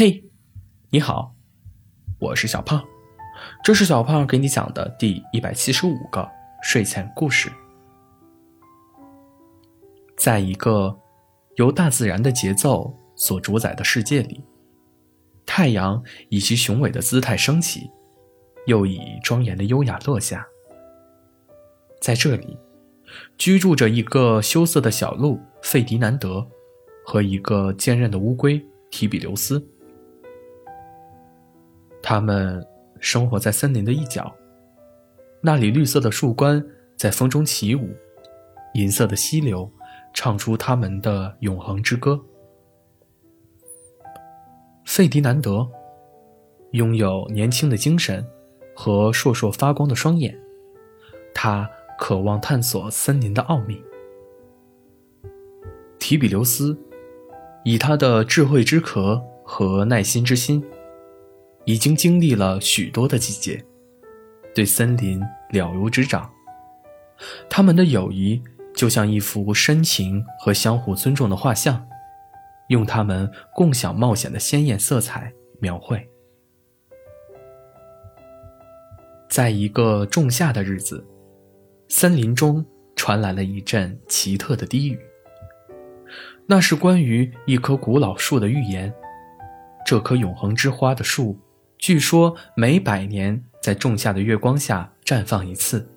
嘿，你好，我是小胖，这是小胖给你讲的第一百七十五个睡前故事。在一个由大自然的节奏所主宰的世界里，太阳以其雄伟的姿态升起，又以庄严的优雅落下。在这里，居住着一个羞涩的小鹿费迪南德，和一个坚韧的乌龟提比留斯。他们生活在森林的一角，那里绿色的树冠在风中起舞，银色的溪流唱出他们的永恒之歌。费迪南德拥有年轻的精神和烁烁发光的双眼，他渴望探索森林的奥秘。提比留斯以他的智慧之壳和耐心之心。已经经历了许多的季节，对森林了如指掌。他们的友谊就像一幅深情和相互尊重的画像，用他们共享冒险的鲜艳色彩描绘。在一个仲夏的日子，森林中传来了一阵奇特的低语，那是关于一棵古老树的预言。这棵永恒之花的树。据说每百年在仲夏的月光下绽放一次。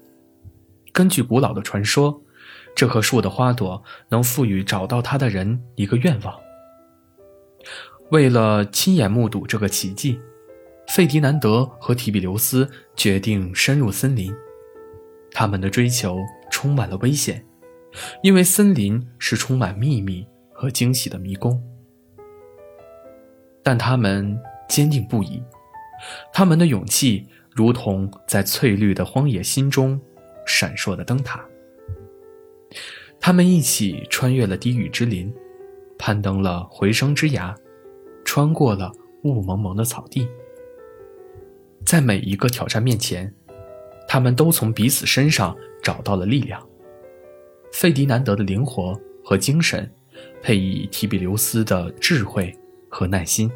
根据古老的传说，这棵树的花朵能赋予找到它的人一个愿望。为了亲眼目睹这个奇迹，费迪南德和提比留斯决定深入森林。他们的追求充满了危险，因为森林是充满秘密和惊喜的迷宫。但他们坚定不移。他们的勇气如同在翠绿的荒野心中闪烁的灯塔。他们一起穿越了低语之林，攀登了回声之崖，穿过了雾蒙蒙的草地。在每一个挑战面前，他们都从彼此身上找到了力量。费迪南德的灵活和精神，配以提比留斯的智慧和耐心。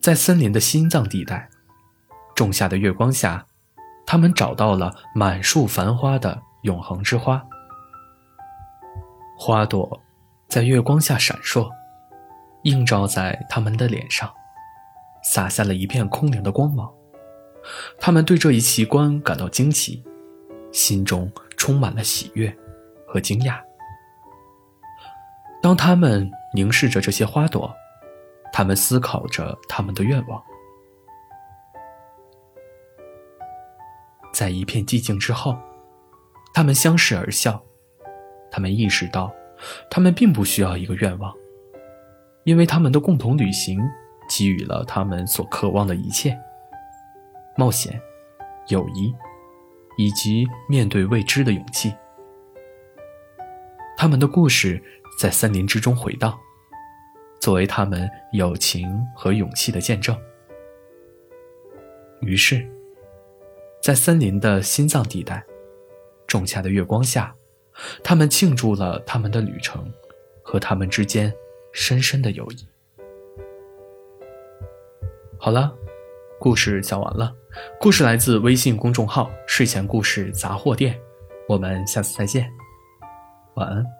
在森林的心脏地带，仲夏的月光下，他们找到了满树繁花的永恒之花。花朵在月光下闪烁，映照在他们的脸上，洒下了一片空灵的光芒。他们对这一奇观感到惊奇，心中充满了喜悦和惊讶。当他们凝视着这些花朵。他们思考着他们的愿望，在一片寂静之后，他们相视而笑。他们意识到，他们并不需要一个愿望，因为他们的共同旅行给予了他们所渴望的一切：冒险、友谊，以及面对未知的勇气。他们的故事在森林之中回荡。作为他们友情和勇气的见证。于是，在森林的心脏地带，仲夏的月光下，他们庆祝了他们的旅程和他们之间深深的友谊。好了，故事讲完了。故事来自微信公众号“睡前故事杂货店”，我们下次再见，晚安。